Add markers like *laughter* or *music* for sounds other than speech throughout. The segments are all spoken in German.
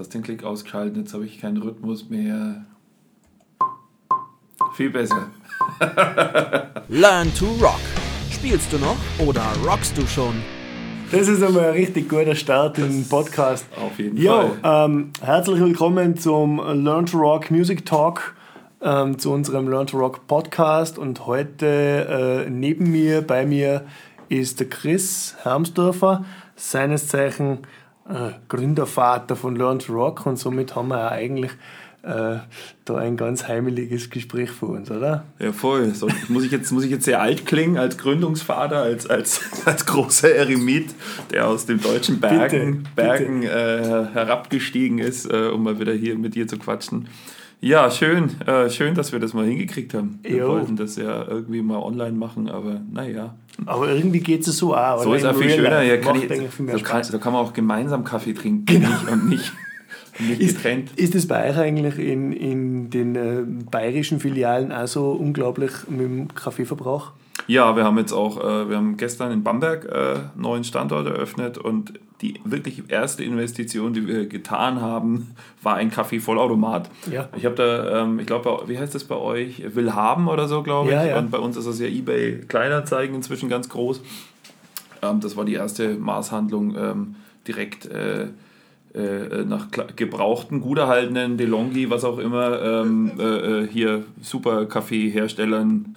hast den Klick ausgeschaltet, jetzt habe ich keinen Rhythmus mehr. Viel besser. *laughs* Learn to Rock. Spielst du noch oder rockst du schon? Das ist einmal ein richtig guter Start im Podcast. Auf jeden Jo, Fall. ähm, herzlich willkommen zum Learn to Rock Music Talk, ähm, zu unserem Learn to Rock Podcast. Und heute äh, neben mir, bei mir, ist der Chris Hermsdorfer, seines Zeichen äh, Gründervater von Learn to Rock. Und somit haben wir ja eigentlich äh, da ein ganz heimeliges Gespräch vor uns, oder? Ja, voll. So, muss, ich jetzt, muss ich jetzt sehr alt klingen als Gründungsvater, als, als, *laughs* als großer Eremit, der aus den deutschen Bergen, Bitte, Bergen äh, herabgestiegen ist, äh, um mal wieder hier mit dir zu quatschen. Ja, schön, äh, schön, dass wir das mal hingekriegt haben. Wir Jo. wollten das ja irgendwie mal online machen, aber naja. Aber irgendwie geht es so auch. So ist auch In viel schöner. Ja, kann ich, so, kann, so kann man auch gemeinsam Kaffee trinken und nicht, und nicht, *laughs* und nicht Ist, getrennt. ist es bei euch eigentlich in, in den äh, bayerischen Filialen auch so unglaublich mit dem Kaffeeverbrauch? Ja, wir haben jetzt auch, äh, wir haben gestern in Bamberg äh, einen neuen Standort eröffnet und die wirklich erste Investition, die wir getan haben, *laughs* war ein Kaffee-Vollautomat. Ja. Ich habe da, ähm, ich glaube, wie heißt das bei euch? Will haben oder so, glaube ich. Ja, ja. Und bei uns ist das ja eBay Kleinanzeigen inzwischen ganz groß. Ähm, das war die erste Maßhandlung ähm, direkt äh, äh, nach kla- gebrauchten, gut erhaltenen DeLonghi, was auch immer, ähm, äh, äh, hier super Kaffeeherstellern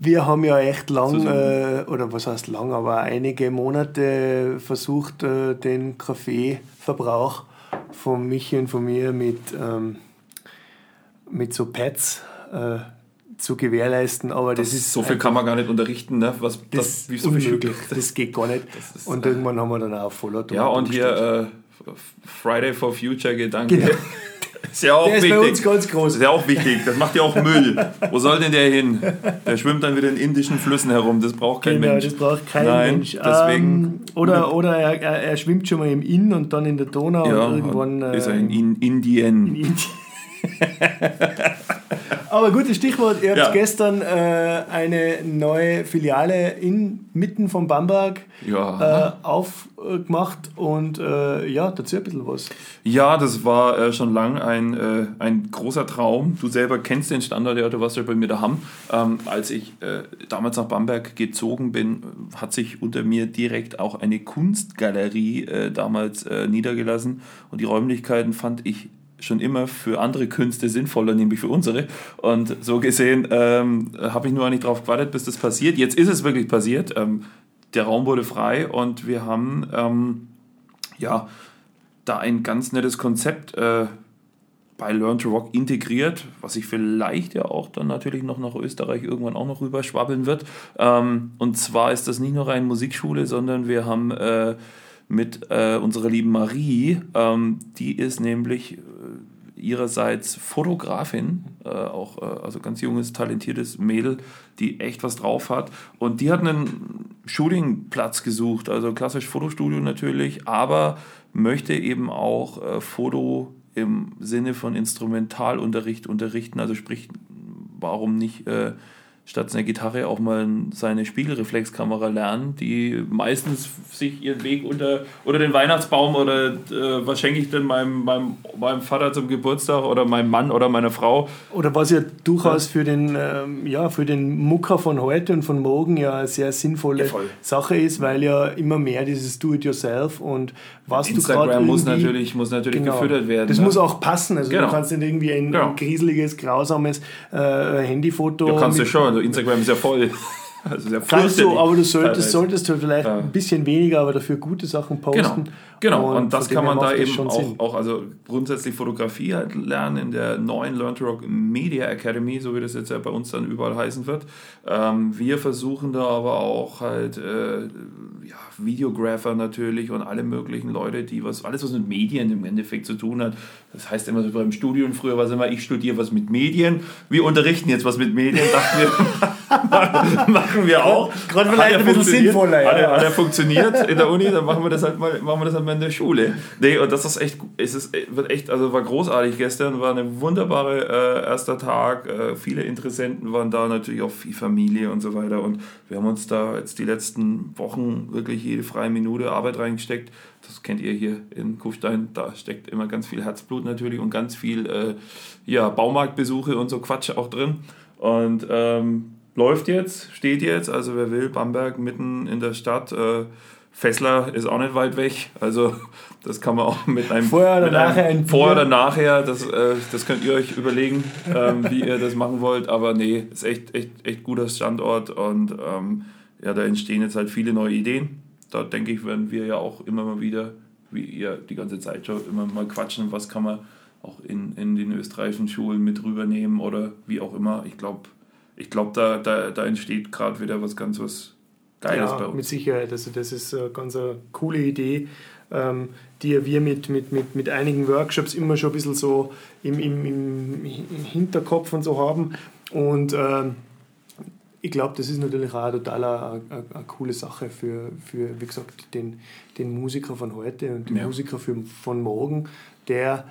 Wir haben ja echt lang, äh, oder was heißt lang, aber einige Monate versucht, äh, den Kaffeeverbrauch von Michi und von mir mit, ähm, mit so Pads äh, zu gewährleisten. Aber das, ist so viel kann man gar nicht unterrichten, ne? Was, das das, wie ist so viel unmöglich. Das geht gar nicht. ist, Und irgendwann haben wir dann auch Vollautomat. Ja, und hier äh, Friday for Future Gedanke. Genau. *laughs* Ist ja auch Der ist wichtig. bei uns ganz groß. ist ja auch wichtig. Das macht ja auch Müll. Wo soll denn der hin? Der schwimmt dann wieder in indischen Flüssen herum. Das braucht kein Genau, Mensch. das braucht kein Nein, Mensch. Deswegen. Ähm, oder oder er, er, schwimmt schon mal im Inn und dann in der Donau ja, und irgendwann. ist er in, in Indien. in Indien. *laughs* Aber gutes Stichwort, ihr habt Ja. gestern äh, eine neue Filiale in, mitten von Bamberg Ja. äh, aufgemacht und äh, ja, dazu ein bisschen was. Ja, das war äh, schon lang ein, äh, ein großer Traum. Du selber kennst den Standort, ja, du warst ja bei mir daheim. Ähm, als ich äh, damals nach Bamberg gezogen bin, hat sich unter mir direkt auch eine Kunstgalerie damals niedergelassen. Und die Räumlichkeiten fand ich schon immer für andere Künste sinnvoller, nämlich für unsere. Und so gesehen ähm, habe ich nur nicht drauf gewartet, bis das passiert. Jetzt ist es wirklich passiert. Ähm, der Raum wurde frei und wir haben ähm, ja da ein ganz nettes Konzept äh, bei Learn to Rock integriert, was sich vielleicht ja auch dann natürlich noch nach Österreich irgendwann auch noch rüberschwabbeln wird. Ähm, und zwar ist das nicht nur eine Musikschule, sondern wir haben äh, mit äh, unserer lieben Marie, ähm, die ist nämlich ihrerseits Fotografin, äh, auch äh, also ganz junges, talentiertes Mädel, die echt was drauf hat. Und die hat einen Shootingplatz gesucht, also klassisch Fotostudio natürlich, aber möchte eben auch äh, Foto im Sinne von Instrumentalunterricht unterrichten, also sprich, warum nicht äh, statt einer Gitarre auch mal seine Spiegelreflexkamera lernen, die meistens sich ihren Weg unter, unter den Weihnachtsbaum oder äh, was schenke ich denn meinem, meinem, meinem Vater zum Geburtstag oder meinem Mann oder meiner Frau. Oder was ja durchaus für den, ähm, ja, für den Mucker von heute und von morgen ja eine sehr sinnvolle Ja. Sache ist, weil ja immer mehr dieses Do-it-yourself und was du Instagram gerade muss natürlich, muss natürlich Genau. gefüttert werden. Das ne? muss auch passen. Also Genau. du kannst nicht irgendwie ein, Genau. ein gruseliges, grausames äh, Handyfoto. Du kannst ja mit- schon, also Instagram ist ja voll. Also sehr Kannst du, aber du solltest, solltest du vielleicht Ja. ein bisschen weniger, aber dafür gute Sachen Genau, posten. genau. Und, das von kann man da das eben auch, auch, also grundsätzlich Fotografie halt lernen in der neuen Learn to Rock Media Academy, so wie das jetzt ja bei uns dann überall heißen wird. Ähm, wir versuchen da aber auch halt äh, ja, Videographer natürlich und alle möglichen Leute, die was, alles was mit Medien im Endeffekt zu tun hat. Das heißt immer so beim Studium früher war es immer, ich studiere was mit Medien. Wir unterrichten jetzt was mit Medien, dachten wir, *laughs* machen Dachten wir auch. Gerade vielleicht ein bisschen sinnvoller. Ja. Hat, er, hat er funktioniert in der Uni, dann machen wir das halt mal, machen wir das halt mal in der Schule. Nee, und das ist echt, es ist, wird echt, also war großartig gestern, war eine wunderbare äh, erster Tag. Äh, viele Interessenten waren da, natürlich auch viel Familie und so weiter. Und wir haben uns da jetzt die letzten Wochen wirklich jede freie Minute Arbeit reingesteckt. Das kennt ihr hier in Kufstein. Da steckt immer ganz viel Herzblut natürlich und ganz viel äh, ja, Baumarktbesuche und so Quatsch auch drin. Und ähm, läuft jetzt, steht jetzt. Also wer will, Bamberg mitten in der Stadt. Äh, Fessler ist auch nicht weit weg. Also *laughs* das kann man auch mit einem vorher oder nachher ein vorher oder nachher. Das, äh, das könnt ihr euch überlegen, ähm, wie ihr das machen wollt. Aber nee, ist echt echt echt guter Standort und ähm, ja, da entstehen jetzt halt viele neue Ideen. Da denke ich, werden wir ja auch immer mal wieder, wie ihr die ganze Zeit schon immer mal quatschen, was kann man auch in, in den österreichischen Schulen mit rübernehmen oder wie auch immer. Ich glaube, ich glaube, da, da, da entsteht gerade wieder was ganz was Geiles ja, bei uns. Mit Sicherheit. Also das ist eine ganz eine coole Idee, ähm, die wir mit, mit, mit, mit einigen Workshops immer schon ein bisschen so im, im, im Hinterkopf und so haben. Und ähm, ich glaube, das ist natürlich auch total eine, eine, eine, coole Sache für, für, wie gesagt, den, den Musiker von heute und den ja. Musiker für, von morgen, der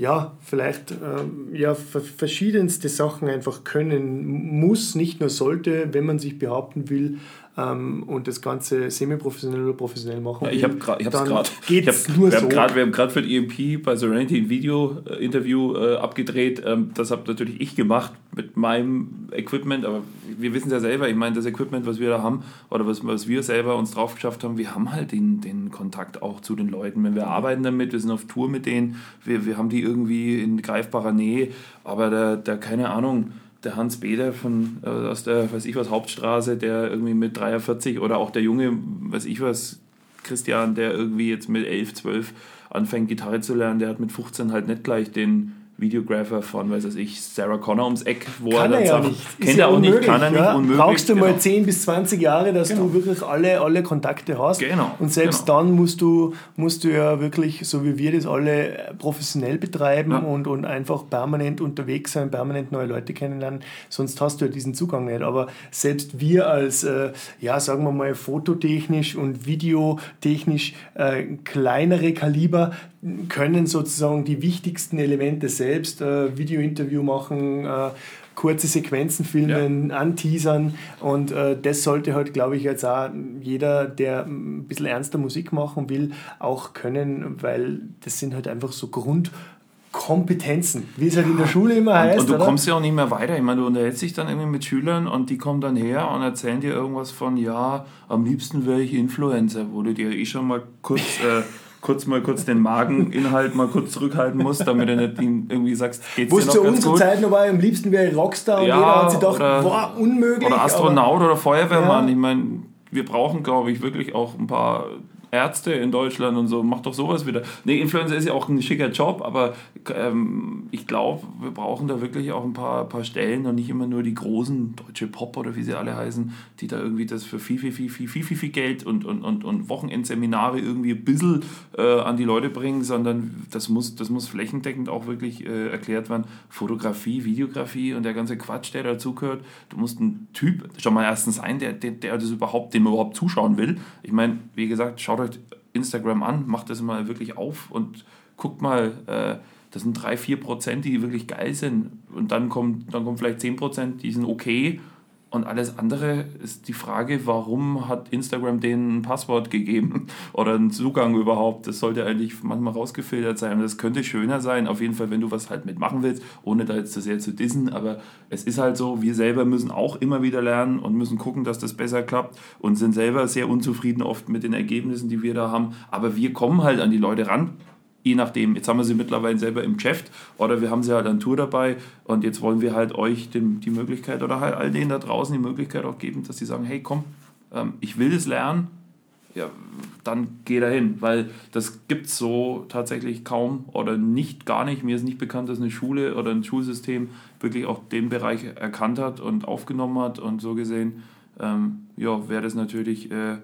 ja, vielleicht ähm, ja, verschiedenste Sachen einfach können muss, nicht nur sollte, wenn man sich behaupten will ähm, und das Ganze semi-professionell oder professionell machen will. Ja, ich habe gerade, ich gerade, ich hab, nur wir so. Haben wir haben gerade für die EMP bei Serenity ein Video-Interview äh, abgedreht. Ähm, das habe natürlich ich gemacht mit meinem Equipment, aber wir wissen es ja selber. Ich meine, das Equipment, was wir da haben oder was, was wir selber uns drauf geschafft haben, wir haben halt den, den Kontakt auch zu den Leuten. Wenn wir arbeiten damit, wir sind auf Tour mit denen, wir, wir haben die irgendwie in greifbarer Nähe, aber da, da keine Ahnung der Hans Beder von, äh, aus der, weiß ich was, Hauptstraße, der irgendwie mit 43 oder auch der junge, weiß ich was, Christian, der irgendwie jetzt mit 11, 12 anfängt, Gitarre zu lernen, der hat mit 15 halt nicht gleich den Videographer von, weiß ich, Sarah Connor ums Eck, wo kann er dann er sagt, nicht. kennt er auch unmöglich, nicht, kann er nicht, ja? unmöglich. Brauchst du genau. mal 10 bis 20 Jahre, dass genau. du wirklich alle, alle Kontakte hast. Genau. Und selbst genau. dann musst du, musst du ja wirklich, so wie wir das alle professionell betreiben ja. und, und einfach permanent unterwegs sein, permanent neue Leute kennenlernen, sonst hast du ja diesen Zugang nicht. Aber selbst wir als, äh, ja, sagen wir mal, fototechnisch und videotechnisch äh, kleinere Kaliber, können sozusagen die wichtigsten Elemente selbst, äh, Videointerview machen, äh, kurze Sequenzen filmen, ja. anteasern und äh, das sollte halt, glaube ich, jetzt auch jeder, der ein bisschen ernster Musik machen will, auch können, weil das sind halt einfach so Grundkompetenzen, wie es halt in der Schule immer heißt. Und, und du oder? kommst ja auch nicht mehr weiter. Ich meine, du unterhältst dich dann irgendwie mit Schülern und die kommen dann her und erzählen dir irgendwas von, ja, am liebsten wäre ich Influencer, wo du dir eh schon mal kurz *laughs* äh, kurz mal kurz den Mageninhalt mal kurz zurückhalten musst, damit du nicht irgendwie sagst, geht's Wo dir noch zu unserer Zeit noch war, am liebsten wäre Rockstar und ja, jeder hat sich gedacht, oder, boah, unmöglich. Oder Astronaut oder Feuerwehrmann. Ja. Ich meine, wir brauchen, glaube ich, wirklich auch ein paar Ärzte in Deutschland und so, mach doch sowas wieder. Nee, Influencer ist ja auch ein schicker Job, aber ähm, ich glaube, wir brauchen da wirklich auch ein paar, paar Stellen und nicht immer nur die großen deutsche Pop oder wie sie alle heißen, die da irgendwie das für viel, viel, viel, viel, viel, viel, viel Geld und, und, und, und Wochenendseminare irgendwie ein bisschen äh, an die Leute bringen, sondern das muss, das muss flächendeckend auch wirklich äh, erklärt werden. Fotografie, Videografie und der ganze Quatsch, der dazugehört. Du musst ein Typ schon mal erstens sein, der, der, der das überhaupt, dem überhaupt zuschauen will. Ich meine, wie gesagt, schaut euch Instagram an, macht das mal wirklich auf und guckt mal, äh, das sind drei, vier Prozent, die wirklich geil sind. Und dann kommen, dann kommen vielleicht zehn Prozent, die sind okay und alles andere ist die Frage, warum hat Instagram denen ein Passwort gegeben *laughs* oder einen Zugang überhaupt? Das sollte eigentlich manchmal rausgefiltert sein. Das könnte schöner sein, auf jeden Fall, wenn du was halt mitmachen willst, ohne da jetzt zu sehr zu dissen. Aber es ist halt so, wir selber müssen auch immer wieder lernen und müssen gucken, dass das besser klappt und sind selber sehr unzufrieden oft mit den Ergebnissen, die wir da haben. Aber wir kommen halt an die Leute ran je nachdem, jetzt haben wir sie mittlerweile selber im Geschäft oder wir haben sie halt an Tour dabei und jetzt wollen wir halt euch dem, die Möglichkeit oder halt all denen da draußen die Möglichkeit auch geben, dass sie sagen, hey komm, ähm, ich will das lernen, ja, dann geh dahin, weil das gibt es so tatsächlich kaum oder nicht, gar nicht. Mir ist nicht bekannt, dass eine Schule oder ein Schulsystem wirklich auch den Bereich erkannt hat und aufgenommen hat und so gesehen, ähm, ja, wäre das natürlich... Äh,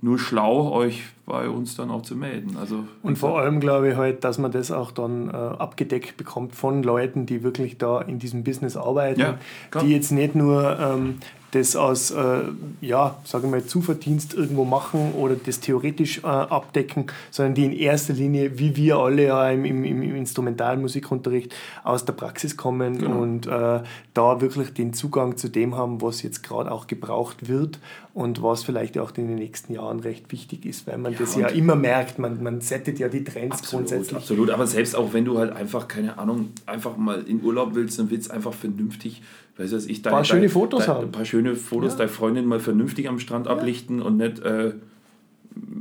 nur schlau, euch bei uns dann auch zu melden. Also, Und vor allem glaube ich halt, dass man das auch dann äh, abgedeckt bekommt von Leuten, die wirklich da in diesem Business arbeiten, Ja, die jetzt nicht nur ähm, das aus, äh, ja, sagen wir mal, Zuverdienst irgendwo machen oder das theoretisch äh, abdecken, sondern die in erster Linie, wie wir alle ja im, im, im Instrumentalmusikunterricht aus der Praxis kommen Genau. und äh, da wirklich den Zugang zu dem haben, was jetzt gerade auch gebraucht wird und was vielleicht auch in den nächsten Jahren recht wichtig ist, weil man das ja immer merkt, man, man settet ja die Trends Absolut, grundsätzlich. absolut. Aber selbst auch wenn du halt einfach, keine Ahnung, einfach mal in Urlaub willst, dann willst du einfach vernünftig, weißt du, was ich, dein, Paar schöne dein, Fotos dein, haben. Ein paar schöne Fotos, Ja. deine Freundin mal vernünftig am Strand ablichten und nicht äh,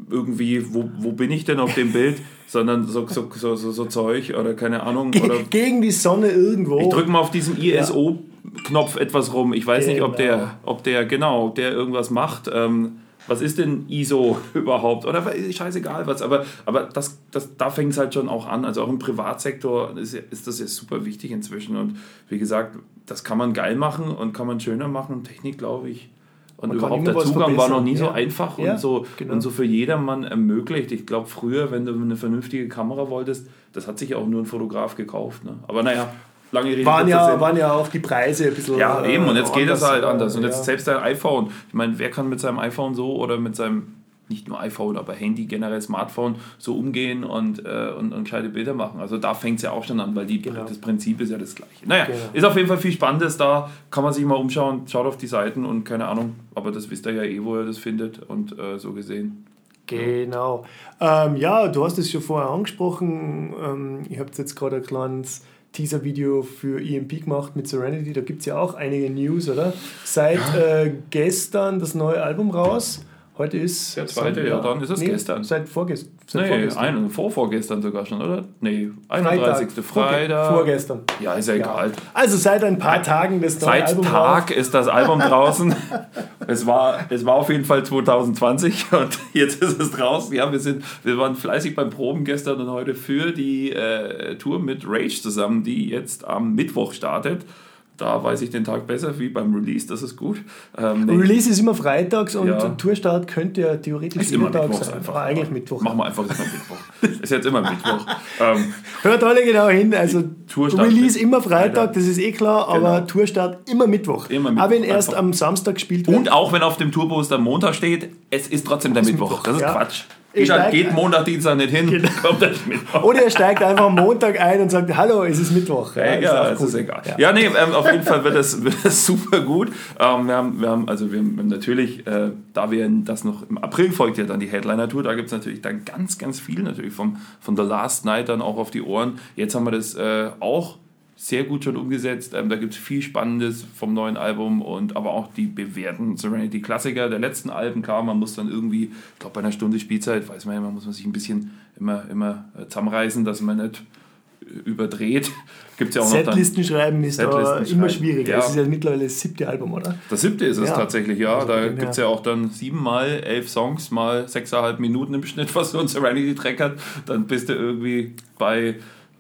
irgendwie, wo, wo bin ich denn auf dem Bild, *laughs* sondern so, so, so, so, Zeug oder keine Ahnung. Oder Ge gegen die Sonne irgendwo. ich drücke mal auf diesen ISO-Knopf etwas rum. Ich weiß nicht, ob Genau. der, ob der, genau, ob der irgendwas macht. Ähm, was ist denn ISO *laughs* überhaupt? Oder scheißegal was. Aber, aber das, das, da fängt es halt schon auch an. Also auch im Privatsektor ist, ist das ja super wichtig inzwischen. Und wie gesagt, das kann man geil machen und kann man schöner machen. Technik, glaube ich. Und Man überhaupt der Zugang war noch nie so ja. einfach Ja, und, so, genau. und so für jedermann ermöglicht. Ich glaube, früher, wenn du eine vernünftige Kamera wolltest, das hat sich auch nur ein Fotograf gekauft. Ne? Aber naja, lange Rede. waren, ja, waren ja auch die Preise ein bisschen. Ja, äh, eben, und jetzt geht es halt äh, anders. Und ja. jetzt selbst dein iPhone. Ich meine, wer kann mit seinem iPhone so oder mit seinem, nicht nur iPhone, aber Handy, generell Smartphone, so umgehen und, äh, und, und gescheite Bilder machen? Also da fängt es ja auch schon an, weil die, Genau. das Prinzip ist ja das gleiche. Naja, Genau. ist auf jeden Fall viel Spannendes da. Kann man sich mal umschauen, schaut auf die Seiten und keine Ahnung, aber das wisst ihr ja eh, wo ihr das findet und äh, so gesehen. Genau. Ähm, ja, du hast es schon vorher angesprochen. Ähm, ihr habt jetzt gerade ein kleines Teaser-Video für EMP gemacht mit Serenity. Da gibt es ja auch einige News, oder? Seit äh, gestern das neue Album raus. Heute ist. Der zweite, ja, dann ist es gestern. Seit, vorgest seit Nee, vorgestern. ein, vor, vorgestern sogar schon, oder? Nee, 31. Vorge- Freitag. Vorgestern. Ja, ist ja egal. Also seit ein paar Tagen das neue Seit Album Tag raus. ist das Album draußen. *laughs* es, war, es war auf jeden Fall 2020 *laughs* und jetzt ist es draußen. Ja, wir, sind, wir waren fleißig beim Proben gestern und heute für die äh, Tour mit Rage zusammen, die jetzt am Mittwoch startet. Da weiß ich den Tag besser wie beim Release, das ist gut. Ähm, Release ist immer freitags und Ja. Tourstart könnte ja theoretisch ist immer Mittwoch sein. einfach. Eigentlich Mittwoch. Machen wir einfach immer Mittwoch. Ist jetzt immer Mittwoch. *laughs* ähm, Hört alle genau hin. Also Tourstart Release immer Freitag, das ist eh klar, aber Genau. Tourstart immer Mittwoch. Immer Mittwoch, Aber wenn erst einfach. am Samstag gespielt wird. und auch wenn auf dem Tourbus der Montag steht, es ist trotzdem der Mittwoch. Mittwoch, Das ist ja. Quatsch. Ich Geht, halt- steig- geht Montag, Dienstag nicht hin, *laughs* kommt der Mittwoch. Oder er steigt einfach Montag ein und sagt, hallo, es ist Mittwoch. Ja, ist egal, auch es ist egal. Ja. Ja, nee, ähm, auf jeden Fall wird das, *laughs* wird das super gut. Ähm, wir, haben, wir haben, also wir haben natürlich, äh, da wir das noch im April folgt ja dann die Headliner-Tour, da gibt es natürlich dann ganz, ganz viel natürlich vom, von The Last Night dann auch auf die Ohren. Jetzt haben wir das äh, auch sehr gut schon umgesetzt. Ähm, da gibt es viel Spannendes vom neuen Album und aber auch die bewährten Serenity-Klassiker der letzten Alben. Klar, man muss dann irgendwie, ich glaube bei einer Stunde Spielzeit, weiß man ja, man muss man sich ein bisschen immer, immer äh, zusammenreißen, dass man nicht überdreht. *laughs* Gibt ja auch noch dann. Setlisten schreiben ist Setlisten immer schwieriger. ja. Es ist ja mittlerweile das siebte Album, oder? Das siebte ist es Ja. tatsächlich, ja. Also da gibt es ja auch dann sieben mal elf Songs, mal sechseinhalb Minuten im Schnitt, was so ein Serenity-Track hat. Dann bist du irgendwie bei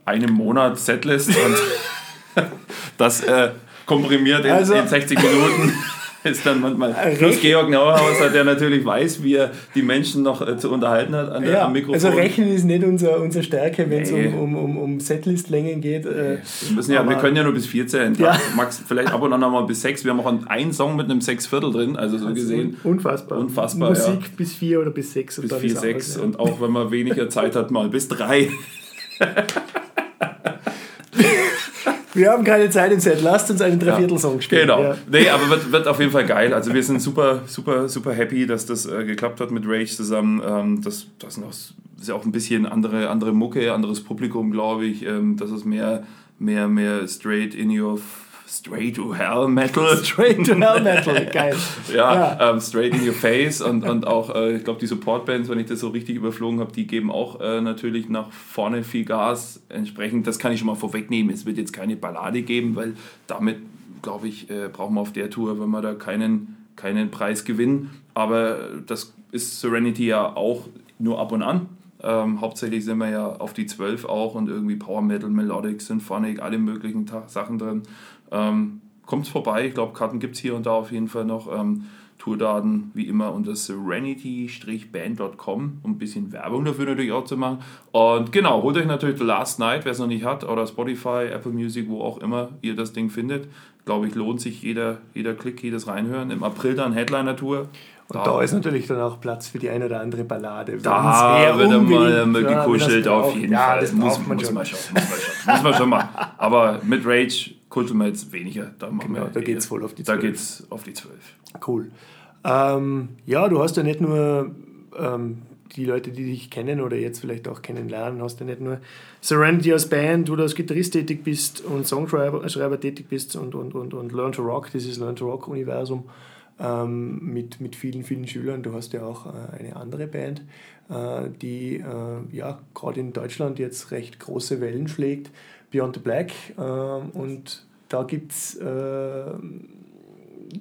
einem Monat Setlist und *laughs* das äh, komprimiert in, Also- in 60 Minuten. *laughs* Ist dann manchmal. Plus Georg Nauhaus, der natürlich weiß, wie er die Menschen noch äh, zu unterhalten hat an der, Ja, am Mikrofon. also Rechnen ist nicht unser, unsere Stärke, wenn es Nee. um, um, um, um Setlistlängen geht. Äh, Wir, müssen ja, wir können ja nur bis 14. Ja. Max, vielleicht ab und an noch mal bis 6. Wir haben auch einen Song mit einem Sechsviertel drin, also so gesehen. Unfassbar. Unfassbar, Musik bis vier oder bis sechs. und bis dann 4, ist 6 alles, ja. und auch wenn man weniger Zeit hat, mal bis 3. *laughs* Wir haben keine Zeit im Set. Lasst uns einen Dreiviertelsong spielen. Genau. Ja. Nee, aber wird, wird auf jeden Fall geil. Also wir sind super, super, super happy, dass das äh, geklappt hat mit Rage zusammen. Ähm, das, das sind auch, ist ja auch ein bisschen andere, andere Mucke, anderes Publikum, glaube ich. Ähm, das ist mehr, mehr, mehr straight in your straight to hell Metal. *laughs* Straight to Hell Metal. *laughs* Geil. Ja, Ähm, straight in your face und, und auch, äh, ich glaube, die Support-Bands, wenn ich das so richtig überflogen habe, die geben auch äh, natürlich nach vorne viel Gas. Entsprechend, das kann ich schon mal vorwegnehmen. Es wird jetzt keine Ballade geben, weil damit, glaube ich, äh, brauchen wir auf der Tour, wenn wir da keinen, keinen Preis gewinnen. Aber das ist Serenity ja auch nur ab und an. Ähm, hauptsächlich sind wir ja auf die 12 auch und irgendwie Power Metal, Melodic, Symphonic, alle möglichen Ta Sachen drin. Ähm, Kommt vorbei, ich glaube, Karten gibt es hier und da auf jeden Fall noch. Ähm, Tourdaten wie immer unter serenity-band.com, um ein bisschen Werbung dafür natürlich auch zu machen. Und genau, holt euch natürlich The Last Night, wer es noch nicht hat, oder Spotify, Apple Music, wo auch immer ihr das Ding findet. Glaube ich, lohnt sich jeder, jeder Klick, jedes Reinhören. Im April dann Headliner-Tour. Und da, da, ist natürlich dann auch Platz für die eine oder andere Ballade. Da wird mal, mal gekuschelt, ja, auf jeden ja, Fall. Das muss, man, muss, man schon. muss man schon. muss man schon mal. Aber mit Rage wir jetzt weniger. Da, genau, da geht es voll auf die 12. Da geht's auf die 12. Cool. Ähm, ja, du hast ja nicht nur ähm, die Leute, die dich kennen oder jetzt vielleicht auch kennenlernen, hast du nicht nur Serenity als Band, wo du als Gitarrist tätig bist und Songschreiber Schreiber tätig bist und, und, und, und Learn to Rock, dieses Learn to Rock-Universum ähm, mit, mit vielen, vielen Schülern. Du hast ja auch äh, eine andere Band, äh, die äh, ja gerade in Deutschland jetzt recht große Wellen schlägt, Beyond the Black. Ähm, und da gibt es äh,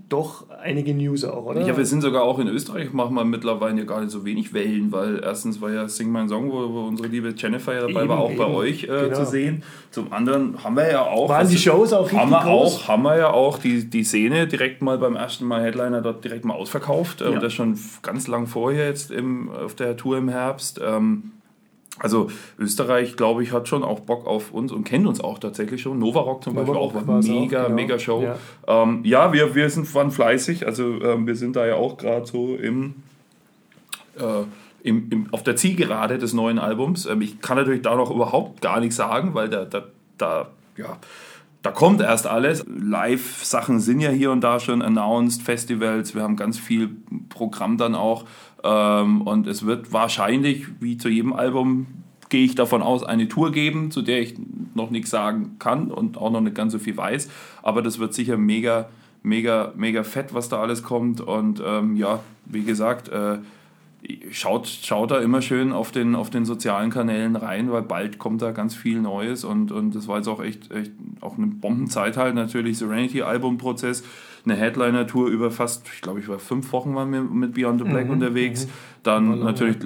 doch einige News auch, oder? Ja, wir sind sogar auch in Österreich, machen wir mittlerweile ja gar nicht so wenig Wellen, weil erstens war ja Sing My Song, wo, wo unsere liebe Jennifer ja dabei eben, war, auch eben. bei euch äh, genau. zu sehen. Zum anderen haben wir ja auch... Waren die Shows auch haben wir groß? Auch, haben wir ja auch die, die Szene direkt mal beim ersten Mal Headliner dort direkt mal ausverkauft. Äh, ja. Und das schon ganz lang vorher jetzt im, auf der Tour im Herbst. Ähm, also Österreich, glaube ich, hat schon auch Bock auf uns und kennt uns auch tatsächlich schon. Nova Rock zum Nova Beispiel auch war mega, auch, genau. mega Show. Ja, ähm, ja wir, wir sind waren fleißig. Also ähm, wir sind da ja auch gerade so im, äh, im, im, auf der Zielgerade des neuen Albums. Ähm, ich kann natürlich da noch überhaupt gar nichts sagen, weil da, da, da ja, da kommt erst alles. Live-Sachen sind ja hier und da schon announced, Festivals, wir haben ganz viel Programm dann auch. Ähm, und es wird wahrscheinlich, wie zu jedem Album, gehe ich davon aus, eine Tour geben, zu der ich noch nichts sagen kann und auch noch nicht ganz so viel weiß. Aber das wird sicher mega, mega, mega fett, was da alles kommt. Und ähm, ja, wie gesagt, äh, schaut, schaut da immer schön auf den, auf den sozialen Kanälen rein, weil bald kommt da ganz viel Neues und, und das war jetzt auch echt, echt auch eine Bombenzeit halt natürlich, Serenity-Album-Prozess, eine Headliner-Tour über fast, ich glaube, ich war fünf Wochen waren wir mit Beyond the Black mhm, unterwegs. Mhm. Dann natürlich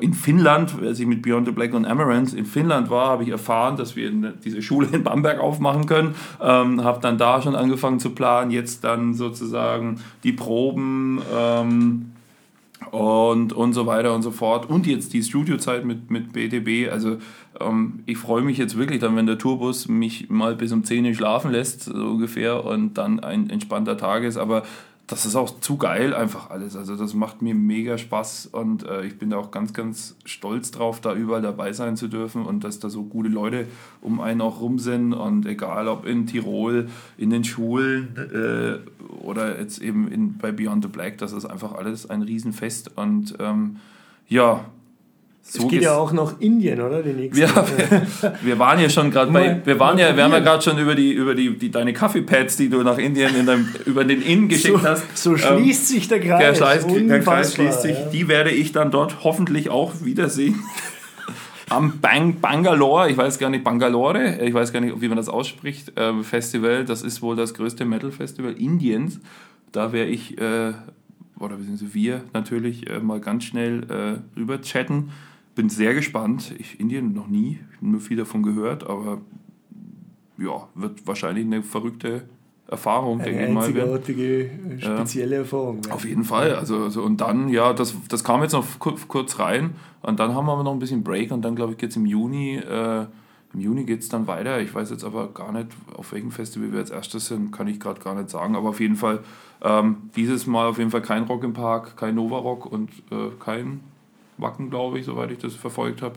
in Finnland, als ich mit Beyond the Black und Amaranth in Finnland war, habe ich erfahren, dass wir diese Schule in Bamberg aufmachen können. Ähm, habe dann da schon angefangen zu planen, jetzt dann sozusagen die Proben. Ähm, und, und so weiter und so fort. Und jetzt die Studiozeit mit, mit BTB. Also ähm, ich freue mich jetzt wirklich dann, wenn der Tourbus mich mal bis um 10 Uhr schlafen lässt, so ungefähr, und dann ein entspannter Tag ist. Aber das ist auch zu geil einfach alles. Also das macht mir mega Spaß und äh, ich bin da auch ganz, ganz stolz drauf, da überall dabei sein zu dürfen und dass da so gute Leute um einen auch rum sind und egal ob in Tirol, in den Schulen äh, oder jetzt eben in, bei Beyond the Black, das ist einfach alles ein Riesenfest und ähm, ja, so es geht ja auch nach Indien, oder? Die nächste. Ja, wir, wir waren ja schon gerade bei, wir waren ja, wir haben ja gerade schon über die über die, die deine Kaffeepads, die du nach Indien in deinem, über den Inn geschickt so, hast. So schließt ähm, sich der Kreis. Der, Kreis, der Kreis schließt sich. Ja. Die werde ich dann dort hoffentlich auch wiedersehen. *laughs* Am Bang Bangalore, ich weiß gar nicht, Bangalore, ich weiß gar nicht, wie man das ausspricht, äh, Festival, das ist wohl das größte Metal-Festival Indiens. Da wäre ich, äh, oder beziehungsweise wir natürlich, äh, mal ganz schnell äh, rüber chatten bin sehr gespannt. Ich Indien noch nie, nur viel davon gehört, aber ja, wird wahrscheinlich eine verrückte Erfahrung, eine denke ich mal. Einzigartige, äh, spezielle ja. Erfahrung. Auf jeden Fall. Also, also, und dann, ja, das, das kam jetzt noch kurz rein und dann haben wir noch ein bisschen Break und dann, glaube ich, geht es im Juni. Äh, im Juni geht es dann weiter. Ich weiß jetzt aber gar nicht, auf welchem Festival wir als erstes sind, kann ich gerade gar nicht sagen. Aber auf jeden Fall ähm, dieses Mal auf jeden Fall kein Rock im Park, kein Nova Rock und äh, kein Wacken, glaube ich, soweit ich das verfolgt habe.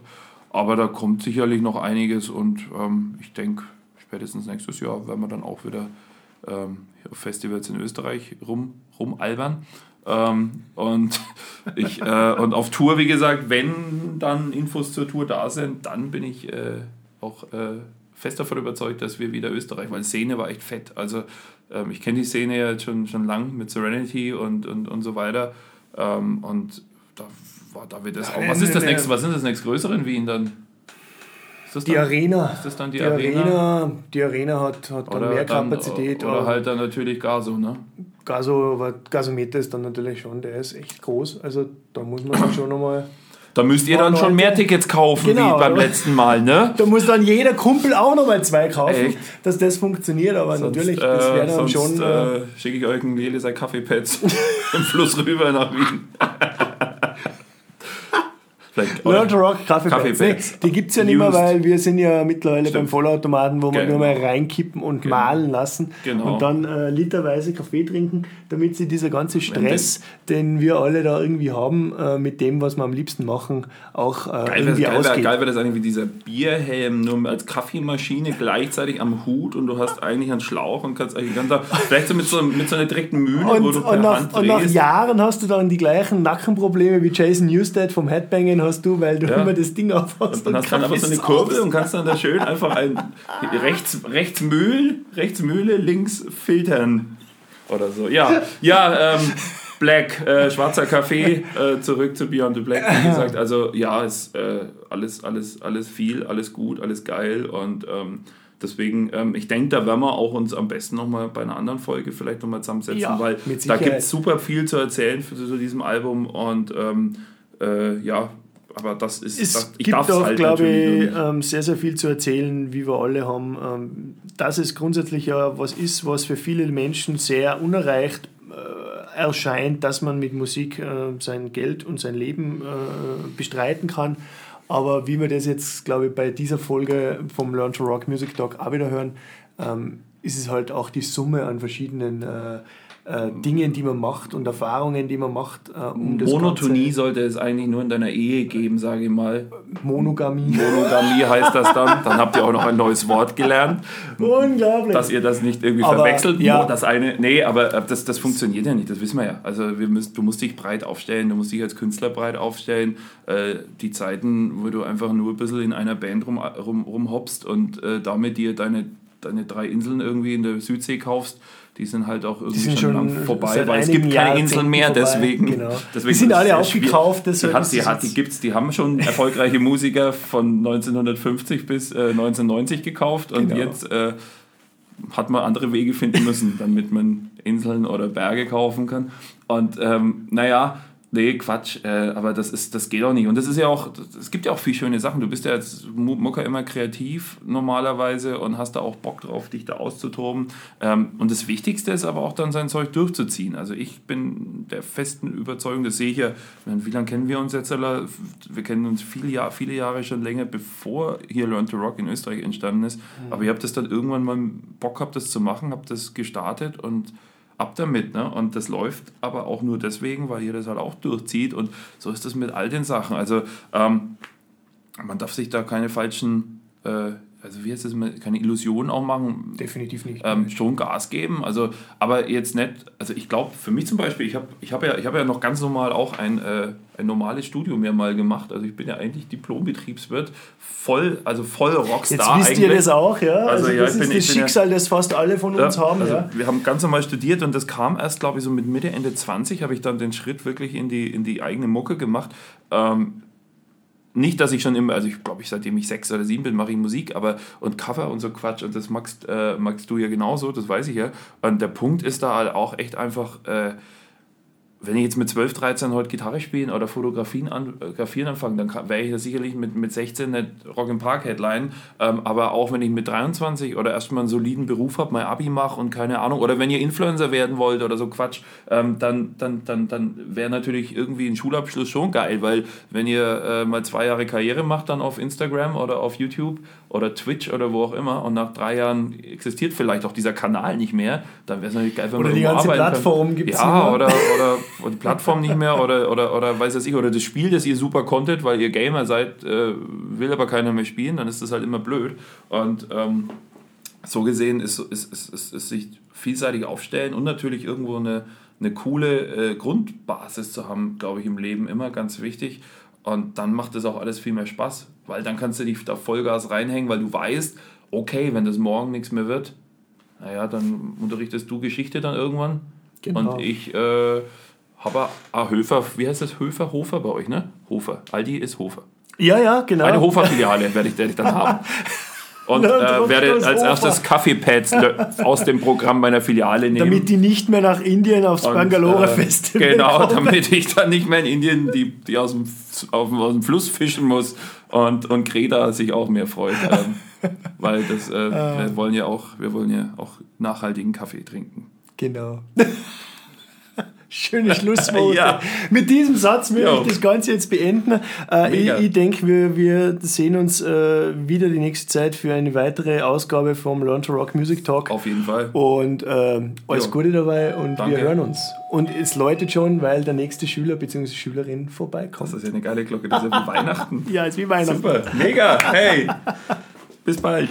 Aber da kommt sicherlich noch einiges und ähm, ich denke, spätestens nächstes Jahr werden wir dann auch wieder ähm, auf Festivals in Österreich rum, rumalbern. Ähm, und, *laughs* ich, äh, und auf Tour, wie gesagt, wenn dann Infos zur Tour da sind, dann bin ich äh, auch äh, fest davon überzeugt, dass wir wieder Österreich, weil Szene war echt fett. Also ähm, ich kenne die Szene ja schon, schon lang mit Serenity und, und, und so weiter. Ähm, und da war da wird das auch. Was ist das nächste? Was sind das nächstgrößere in Wien dann? die dann, Arena. Ist das dann die, die Arena? Arena? Die Arena hat, hat dann mehr dann, Kapazität. Oder, halt dann natürlich Gaso, ne? Gaso, aber Gasometer ist dann natürlich schon, der ist echt groß. Also da muss man dann schon nochmal Da müsst ihr dann schon mehr Tickets kaufen Genau. wie beim letzten Mal, ne? *laughs* Da muss dann jeder Kumpel auch nochmal zwei kaufen, Echt? dass das funktioniert. Aber natürlich, das wäre dann sonst, schon. Äh, äh, schicke ich euch ein Jelisa Kaffeepads *laughs* im Fluss rüber nach Wien. Vielleicht, Learn to Rock Kaffeepads. Nee, die gibt es ja nicht mehr, weil wir sind ja mittlerweile beim Vollautomaten, wo wir Genau. nur mal reinkippen und mahlen lassen Genau. und dann äh, literweise Kaffee trinken, damit sie dieser ganze Stress, den wir alle da irgendwie haben, äh, mit dem, was wir am liebsten machen, auch äh, Geil wäre irgendwie geil wär, ausgeht. geil wär das eigentlich wie dieser Bierhelm, nur als Kaffeemaschine gleichzeitig am Hut und du hast eigentlich einen Schlauch und kannst eigentlich ganz vielleicht so mit so, mit so einer direkten Mühle, wo Und, du per und, nach, Hand und nach. Jahren hast du dann die gleichen Nackenprobleme wie Jason Newsted vom Headbangen hast du, weil du Ja. immer das Ding aufhast. Dann hast du dann einfach so eine Kurbel saufst. und kannst dann da schön einfach ein rechts, rechts Mühl, rechts Mühle, links filtern oder so. Ja, ja, ähm, Black, äh, schwarzer Kaffee, äh, zurück zu Beyond the Black, wie gesagt. Also ja, ist äh, alles, alles, alles viel, alles gut, alles geil und ähm, deswegen, ähm, ich denke, da werden wir auch uns am besten nochmal bei einer anderen Folge vielleicht nochmal zusammensetzen, Ja, weil da gibt es super viel zu erzählen für zu diesem Album und ähm, äh, ja, aber das ist, Es das, ich gibt auch, halt glaube ich, ähm, sehr, sehr viel zu erzählen, wie wir alle haben. Ähm, dass es grundsätzlich ja was ist, was für viele Menschen sehr unerreicht äh, erscheint, dass man mit Musik äh, sein Geld und sein Leben äh, bestreiten kann. Aber wie wir das jetzt, glaube ich, bei dieser Folge vom Learn to Rock Music Talk auch wieder hören, ähm, ist es halt auch die Summe an verschiedenen äh, äh, Dingen, die man macht und Erfahrungen, die man macht, äh, um Monotonie Ganze, sollte es eigentlich nur in deiner Ehe geben, sage ich mal. Monogamie. Monogamie heißt das dann. Dann habt ihr auch noch ein neues Wort gelernt, Unglaublich. dass ihr das nicht irgendwie Aber, verwechselt. ja. Das eine, nee, aber äh, das, das funktioniert ja nicht, das wissen wir ja. Also wir müssen, du musst dich breit aufstellen, du musst dich als Künstler breit aufstellen. Äh, die Zeiten, wo du einfach nur ein bisschen in einer Band rum, rum, rumhoppst und äh, damit dir deine, deine drei Inseln irgendwie in der Südsee kaufst, die sind halt auch irgendwie schon, schon lang vorbei, weil es gibt keine Inseln mehr, vorbei, deswegen, genau. deswegen Die sind alle aufgekauft, deshalb Die, hat, die, hat, die gibt's, die haben schon *laughs* erfolgreiche Musiker von 1950 bis äh, 1990 gekauft und Genau. jetzt äh, hat man andere Wege finden müssen, damit man Inseln oder Berge kaufen kann. Und ähm, naja, nee, Quatsch, äh, aber das, ist, das geht auch nicht. Und das ist ja auch, es gibt ja auch viel schöne Sachen. Du bist ja als Mu- Mucker immer kreativ normalerweise und hast da auch Bock drauf, dich da auszutoben. Ähm, und das Wichtigste ist aber auch dann sein Zeug durchzuziehen. Also ich bin der festen Überzeugung, das sehe ich ja, wie lange kennen wir uns jetzt? alle? Wir kennen uns viele, Jahr, viele Jahre schon länger, bevor hier Learn to Rock in Österreich entstanden ist. Aber ihr habt das dann irgendwann mal Bock gehabt, das zu machen, habt das gestartet und ab damit. Ne? Und das läuft aber auch nur deswegen, weil ihr das halt auch durchzieht. Und so ist das mit all den Sachen. Also ähm, man darf sich da keine falschen, äh, also wie heißt das, keine Illusionen auch machen. Definitiv nicht. Ähm, schon Gas geben, also aber jetzt nicht, also ich glaube für mich zum Beispiel, ich habe ich hab ja, ich hab ja noch ganz normal auch ein, äh, ein normales Studium mir mal gemacht, also ich bin ja eigentlich Diplom-Betriebswirt, voll, also voll Rockstar Jetzt wisst ihr eigentlich. das auch, ja? Also, Also, ja, das ist bin- das bin ja- Schicksal, das fast alle von uns haben. also ja? Wir haben ganz normal studiert und das kam erst, glaube ich, so mit Mitte, Ende 20 habe ich dann den Schritt wirklich in die, in die eigene Mucke gemacht. Ähm, nicht, dass ich schon immer, also ich glaube, ich seitdem ich sechs oder sieben bin, mache ich Musik, aber und Cover und so Quatsch und das magst, äh, magst du ja genauso, das weiß ich ja. Und der Punkt ist da halt auch echt einfach, äh, wenn ich jetzt mit 12, 13 heute Gitarre spielen oder Fotografien an, äh, anfange, dann werde ich das sicherlich mit, mit 16 nicht Rock im Park Headline. Ähm, aber auch wenn ich mit 23 oder erstmal einen soliden Beruf habe, mein Abi mache und keine Ahnung, oder wenn ihr Influencer werden wollt oder so Quatsch, ähm, dann, dann, dann, dann wäre natürlich irgendwie ein Schulabschluss schon geil, weil wenn ihr äh, mal zwei Jahre Karriere macht, dann auf Instagram oder auf YouTube oder Twitch oder wo auch immer und nach drei Jahren existiert vielleicht auch dieser Kanal nicht mehr, dann wäre es natürlich geil, wenn Oder man die irgendwo ganze. Plattform Ja, nicht mehr. oder, oder, oder *laughs* die Plattform nicht mehr oder, oder, oder weiß das ich, oder das Spiel, das ihr super konntet, weil ihr Gamer seid, äh, will aber keiner mehr spielen, dann ist das halt immer blöd. Und ähm, so gesehen ist, ist, ist, ist, ist sich vielseitig aufstellen und natürlich irgendwo eine, eine coole äh, Grundbasis zu haben, glaube ich, im Leben immer ganz wichtig. Und dann macht es auch alles viel mehr Spaß, weil dann kannst du dich da Vollgas reinhängen, weil du weißt, okay, wenn das morgen nichts mehr wird, naja, dann unterrichtest du Geschichte dann irgendwann. Genau. Und ich äh, habe ah, Höfer, wie heißt das? Höfer, Hofer bei euch, ne? Hofer. Aldi ist Hofer. Ja, ja, genau. Eine Hofer-Filiale werde ich, werde ich dann haben. *laughs* und äh, werde als erstes Kaffeepads aus dem Programm meiner Filiale nehmen. Damit die nicht mehr nach Indien aufs und, Bangalore äh, Festival Genau, kommen. damit ich dann nicht mehr in Indien die, die aus, dem, auf, aus dem Fluss fischen muss und, und Greta sich auch mehr freut. ähm, *laughs* weil das, äh, ah. wir wollen ja auch, wir wollen ja auch nachhaltigen Kaffee trinken. Genau. Schöne *laughs* Schlussworte. ja. Mit diesem Satz möchte ich das Ganze jetzt beenden. Äh, ich, ich denke, wir, wir sehen uns äh, wieder die nächste Zeit für eine weitere Ausgabe vom Learn to Rock Music Talk. Auf jeden Fall. Und äh, alles jo. Gute dabei und Danke. wir hören uns. Und es läutet schon, weil der nächste Schüler bzw. Schülerin vorbeikommt. Das ist ja eine geile Glocke, das ist ja wie Weihnachten. *laughs* ja, ist wie Weihnachten. Super, mega, hey, *laughs* bis bald.